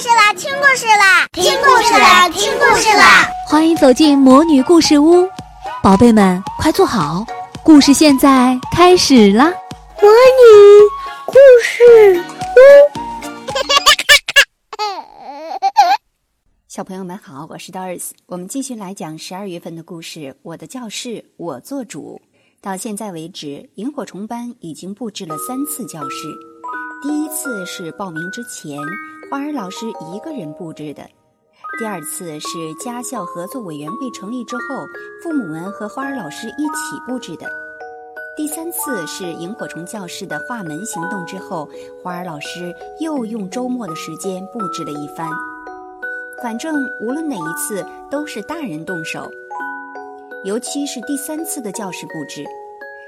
事啦！听故事啦！听故事啦！听故事啦！欢迎走进魔女故事屋，宝贝们快坐好，故事现在开始啦！魔女故事屋，小朋友们好，我是 Doris，我们继续来讲十二月份的故事《我的教室我做主》。到现在为止，萤火虫班已经布置了三次教室。第一次是报名之前，花儿老师一个人布置的；第二次是家校合作委员会成立之后，父母们和花儿老师一起布置的；第三次是萤火虫教室的画门行动之后，花儿老师又用周末的时间布置了一番。反正无论哪一次，都是大人动手。尤其是第三次的教室布置，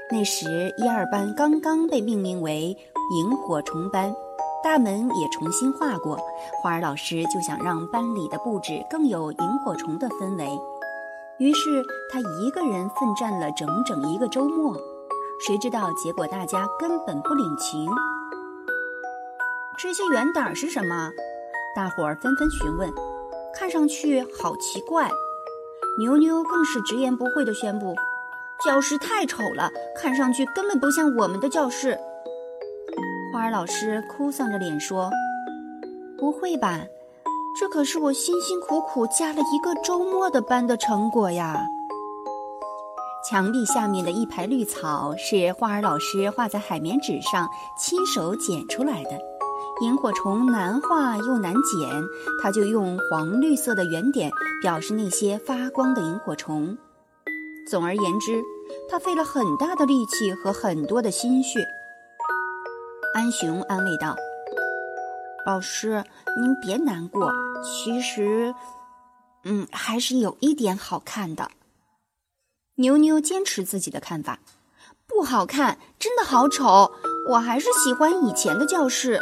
那时一二班刚刚被命名为萤火虫班，大门也重新画过。花儿老师就想让班里的布置更有萤火虫的氛围，于是他一个人奋战了整整一个周末。谁知道结果大家根本不领情。这些圆点是什么？大伙儿纷纷询问，看上去好奇怪。牛牛更是直言不讳地宣布：“教室太丑了，看上去根本不像我们的教室。”老师哭丧着脸说：“不会吧，这可是我辛辛苦苦加了一个周末的班的成果呀！”墙壁下面的一排绿草是花儿老师画在海绵纸上亲手剪出来的。萤火虫难画又难剪，他就用黄绿色的圆点表示那些发光的萤火虫。总而言之，他费了很大的力气和很多的心血。安雄安慰道：“老师，您别难过，其实，嗯，还是有一点好看的。”牛牛坚持自己的看法：“不好看，真的好丑，我还是喜欢以前的教室。”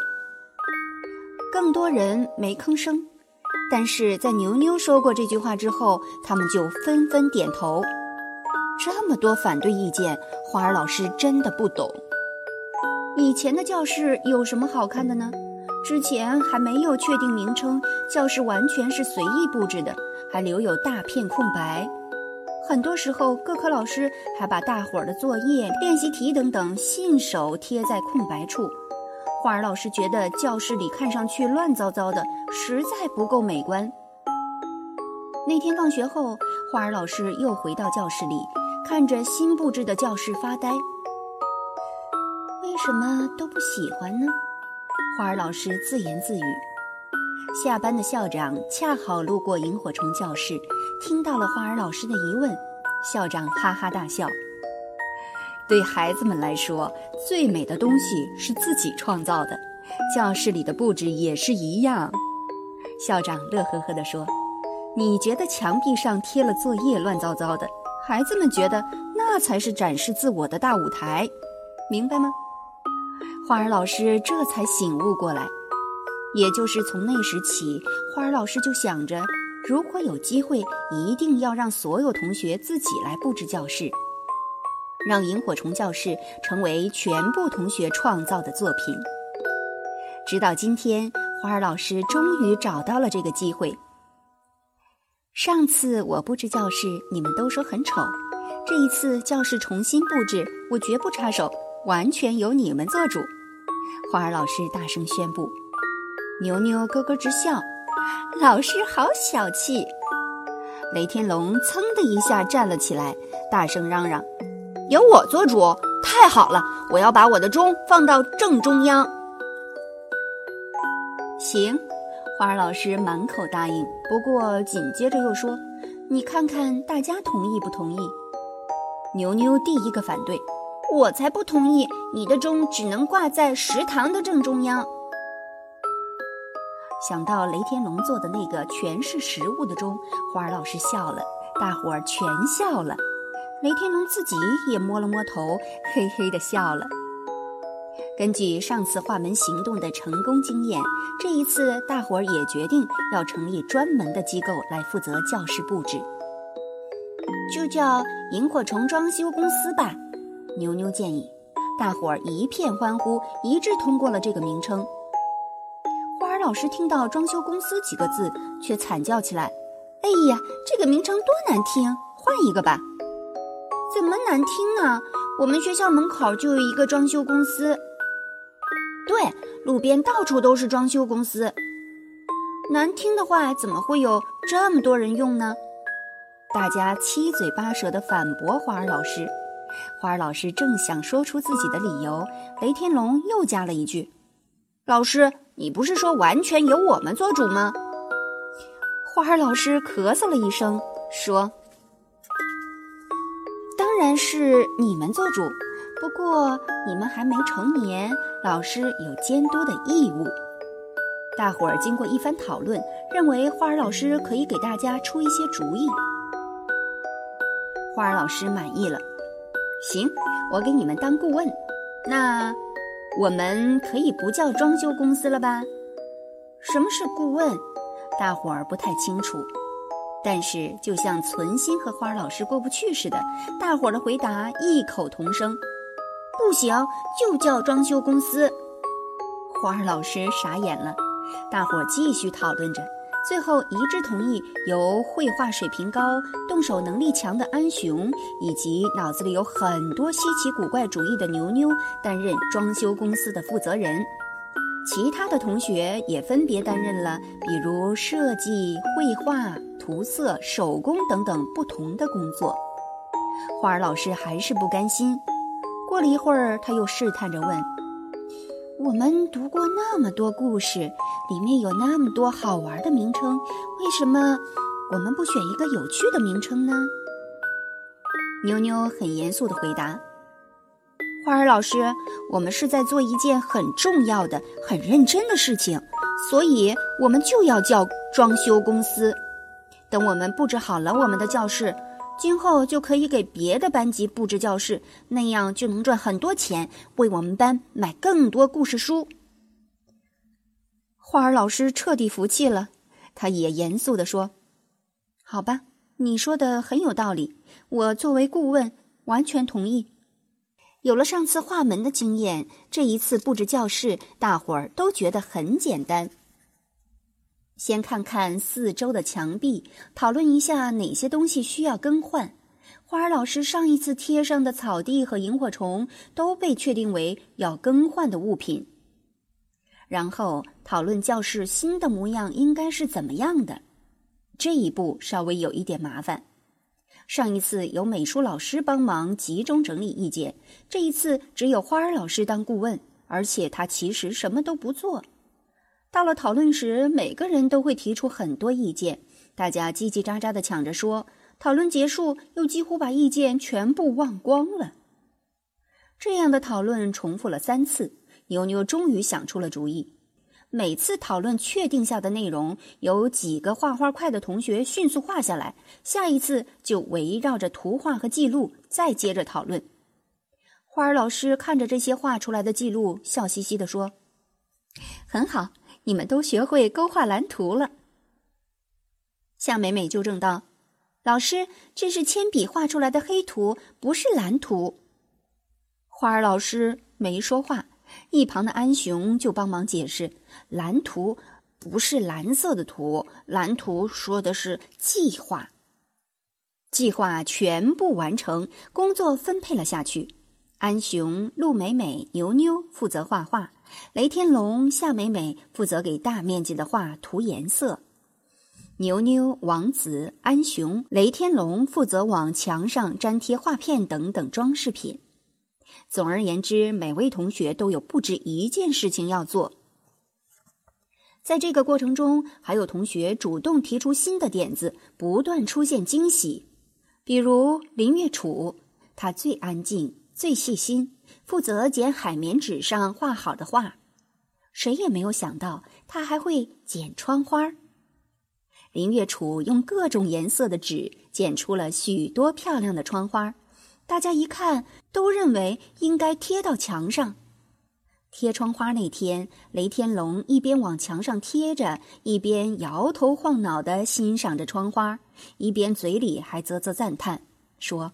更多人没吭声，但是在牛牛说过这句话之后，他们就纷纷点头。这么多反对意见，花儿老师真的不懂。以前的教室有什么好看的呢？之前还没有确定名称，教室完全是随意布置的，还留有大片空白。很多时候，各科老师还把大伙儿的作业、练习题等等信手贴在空白处。花儿老师觉得教室里看上去乱糟糟的，实在不够美观。那天放学后，花儿老师又回到教室里，看着新布置的教室发呆。什么都不喜欢呢？花儿老师自言自语。下班的校长恰好路过萤火虫教室，听到了花儿老师的疑问，校长哈哈大笑。对孩子们来说，最美的东西是自己创造的。教室里的布置也是一样。校长乐呵呵地说：“你觉得墙壁上贴了作业乱糟糟的，孩子们觉得那才是展示自我的大舞台，明白吗？”花儿老师这才醒悟过来。也就是从那时起，花儿老师就想着，如果有机会，一定要让所有同学自己来布置教室。让萤火虫教室成为全部同学创造的作品。直到今天，花儿老师终于找到了这个机会。上次我布置教室，你们都说很丑。这一次教室重新布置，我绝不插手，完全由你们做主。花儿老师大声宣布。牛牛咯咯直笑，老师好小气。雷天龙噌的一下站了起来，大声嚷嚷。由我做主，太好了！我要把我的钟放到正中央。行，花儿老师满口答应，不过紧接着又说：“你看看大家同意不同意？”牛牛第一个反对：“我才不同意！你的钟只能挂在食堂的正中央。”想到雷天龙做的那个全是食物的钟，花儿老师笑了，大伙儿全笑了。雷天龙自己也摸了摸头，嘿嘿地笑了。根据上次画门行动的成功经验，这一次大伙儿也决定要成立专门的机构来负责教室布置，就叫萤火虫装修公司吧。牛牛建议，大伙儿一片欢呼，一致通过了这个名称。花儿老师听到“装修公司”几个字，却惨叫起来：“哎呀，这个名称多难听！换一个吧！”“怎么难听啊？我们学校门口就有一个装修公司。”“对，路边到处都是装修公司。”“难听的话怎么会有这么多人用呢？”大家七嘴八舌地反驳花儿老师。花儿老师正想说出自己的理由，雷天龙又加了一句：“老师，你不是说完全由我们做主吗？”花儿老师咳嗽了一声，说：“当然是你们做主，不过你们还没成年，老师有监督的义务。”大伙儿经过一番讨论，认为花儿老师可以给大家出一些主意。花儿老师满意了，行，我给你们当顾问。那我们可以不叫装修公司了吧？什么是顾问？大伙儿不太清楚。但是就像存心和花儿老师过不去似的，大伙儿的回答异口同声：不行，就叫装修公司。花儿老师傻眼了。大伙儿继续讨论着。最后一致同意由绘画水平高、动手能力强的安雄，以及脑子里有很多稀奇古怪主意的牛牛担任装修公司的负责人。其他的同学也分别担任了，比如设计、绘画、涂色、手工等等不同的工作。花儿老师还是不甘心。过了一会儿，他又试探着问。我们读过那么多故事，里面有那么多好玩的名称，为什么我们不选一个有趣的名称呢？妞妞很严肃地回答：“花儿老师，我们是在做一件很重要的、很认真的事情，所以我们就要叫装修公司。等我们布置好了我们的教室。”今后就可以给别的班级布置教室，那样就能赚很多钱，为我们班买更多故事书。花儿老师彻底服气了，他也严肃地说：“好吧，你说的很有道理，我作为顾问完全同意。有了上次画门的经验，这一次布置教室，大伙儿都觉得很简单。”先看看四周的墙壁，讨论一下哪些东西需要更换。花儿老师上一次贴上的草地和萤火虫都被确定为要更换的物品。然后讨论教室新的模样应该是怎么样的。这一步稍微有一点麻烦。上一次有美术老师帮忙集中整理意见，这一次只有花儿老师当顾问，而且他其实什么都不做。到了讨论时，每个人都会提出很多意见，大家叽叽喳喳的抢着说。讨论结束，又几乎把意见全部忘光了。这样的讨论重复了三次，牛牛终于想出了主意。每次讨论确定下的内容，有几个画画快的同学迅速画下来，下一次就围绕着图画和记录再接着讨论。花儿老师看着这些画出来的记录，笑嘻嘻地说：“很好。”你们都学会勾画蓝图了。夏美美纠正道：“老师，这是铅笔画出来的黑图，不是蓝图。”花儿老师没说话，一旁的安雄就帮忙解释：“蓝图不是蓝色的图，蓝图说的是计划。计划全部完成，工作分配了下去。安雄、陆美美、牛牛负责画画。”雷天龙、夏美美负责给大面积的画涂颜色，牛牛、王子、安雄、雷天龙负责往墙上粘贴画片等等装饰品。总而言之，每位同学都有不止一件事情要做。在这个过程中，还有同学主动提出新的点子，不断出现惊喜。比如林月楚，他最安静、最细心。负责剪海绵纸上画好的画，谁也没有想到他还会剪窗花。林月楚用各种颜色的纸剪出了许多漂亮的窗花，大家一看都认为应该贴到墙上。贴窗花那天，雷天龙一边往墙上贴着，一边摇头晃脑地欣赏着窗花，一边嘴里还啧啧赞叹说。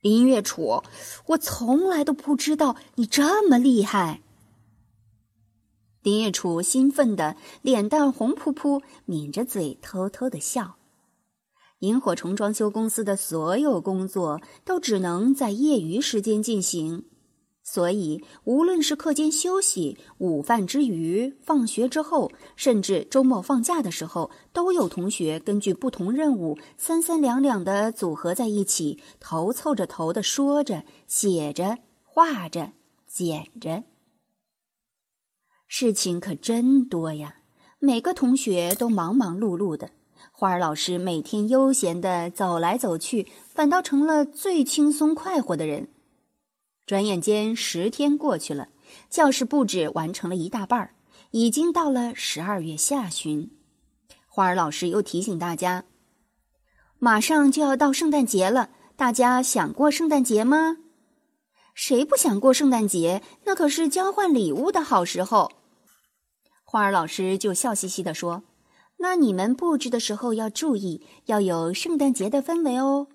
林月楚，我从来都不知道你这么厉害。林月楚兴奋的脸蛋红扑扑，抿着嘴偷偷的笑。萤火虫装修公司的所有工作都只能在业余时间进行，所以无论是课间休息、午饭之余、放学之后，甚至周末放假的时候，都有同学根据不同任务三三两两的组合在一起，头凑着头的说着、写着、画着、剪着。事情可真多呀，每个同学都忙忙碌碌的。花儿老师每天悠闲的走来走去，反倒成了最轻松快活的人。转眼间十天过去了，教室布置完成了一大半儿，已经到了十二月下旬。花儿老师又提醒大家，马上就要到圣诞节了，大家想过圣诞节吗？谁不想过圣诞节？那可是交换礼物的好时候。花儿老师就笑嘻嘻地说。那你们布置的时候要注意，要有圣诞节的氛围哦。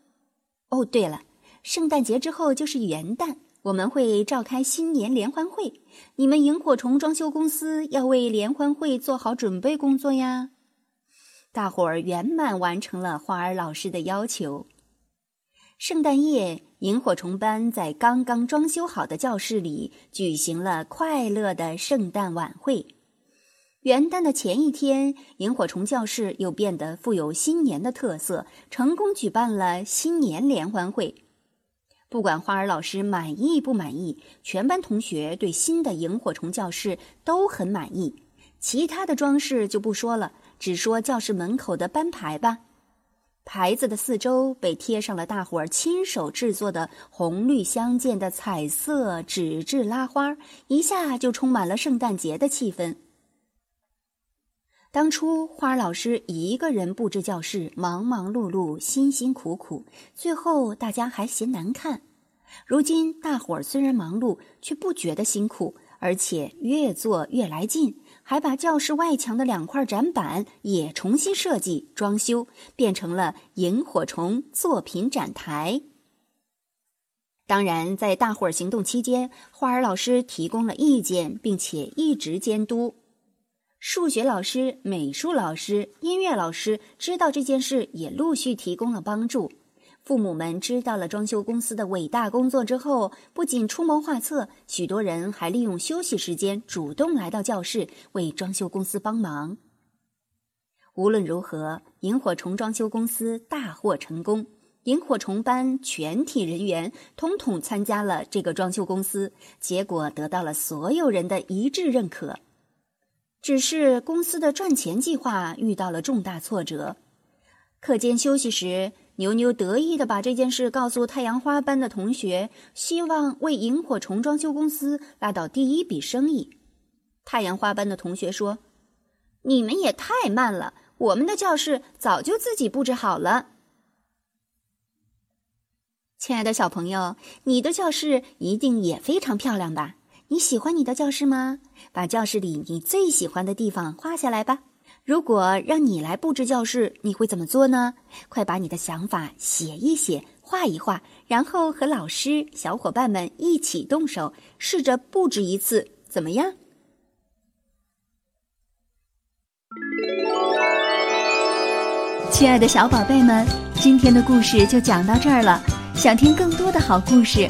哦，对了，圣诞节之后就是元旦，我们会召开新年联欢会，你们萤火虫装修公司要为联欢会做好准备工作呀。大伙儿圆满完成了花儿老师的要求。圣诞夜，萤火虫班在刚刚装修好的教室里举行了快乐的圣诞晚会。元旦的前一天，萤火虫教室又变得富有新年的特色，成功举办了新年联欢会。不管花儿老师满意不满意，全班同学对新的萤火虫教室都很满意。其他的装饰就不说了，只说教室门口的班牌吧。牌子的四周被贴上了大伙儿亲手制作的红绿相间的彩色纸质拉花，一下就充满了圣诞节的气氛。当初花儿老师一个人布置教室，忙忙碌碌，辛辛苦苦，最后大家还嫌难看。如今大伙儿虽然忙碌，却不觉得辛苦，而且越做越来劲，还把教室外墙的两块展板也重新设计装修，变成了萤火虫作品展台。当然，在大伙儿行动期间，花儿老师提供了意见，并且一直监督。数学老师、美术老师、音乐老师知道这件事，也陆续提供了帮助。父母们知道了装修公司的伟大工作之后，不仅出谋划策，许多人还利用休息时间主动来到教室为装修公司帮忙。无论如何，萤火虫装修公司大获成功，萤火虫班全体人员统统参加了这个装修公司，结果得到了所有人的一致认可。只是公司的赚钱计划遇到了重大挫折。课间休息时，牛牛得意的把这件事告诉太阳花班的同学，希望为萤火虫装修公司拉到第一笔生意。太阳花班的同学说：“你们也太慢了，我们的教室早就自己布置好了。”亲爱的小朋友，你的教室一定也非常漂亮吧？你喜欢你的教室吗？把教室里你最喜欢的地方画下来吧。如果让你来布置教室，你会怎么做呢？快把你的想法写一写，画一画，然后和老师、小伙伴们一起动手，试着布置一次，怎么样？亲爱的小宝贝们，今天的故事就讲到这儿了。想听更多的好故事，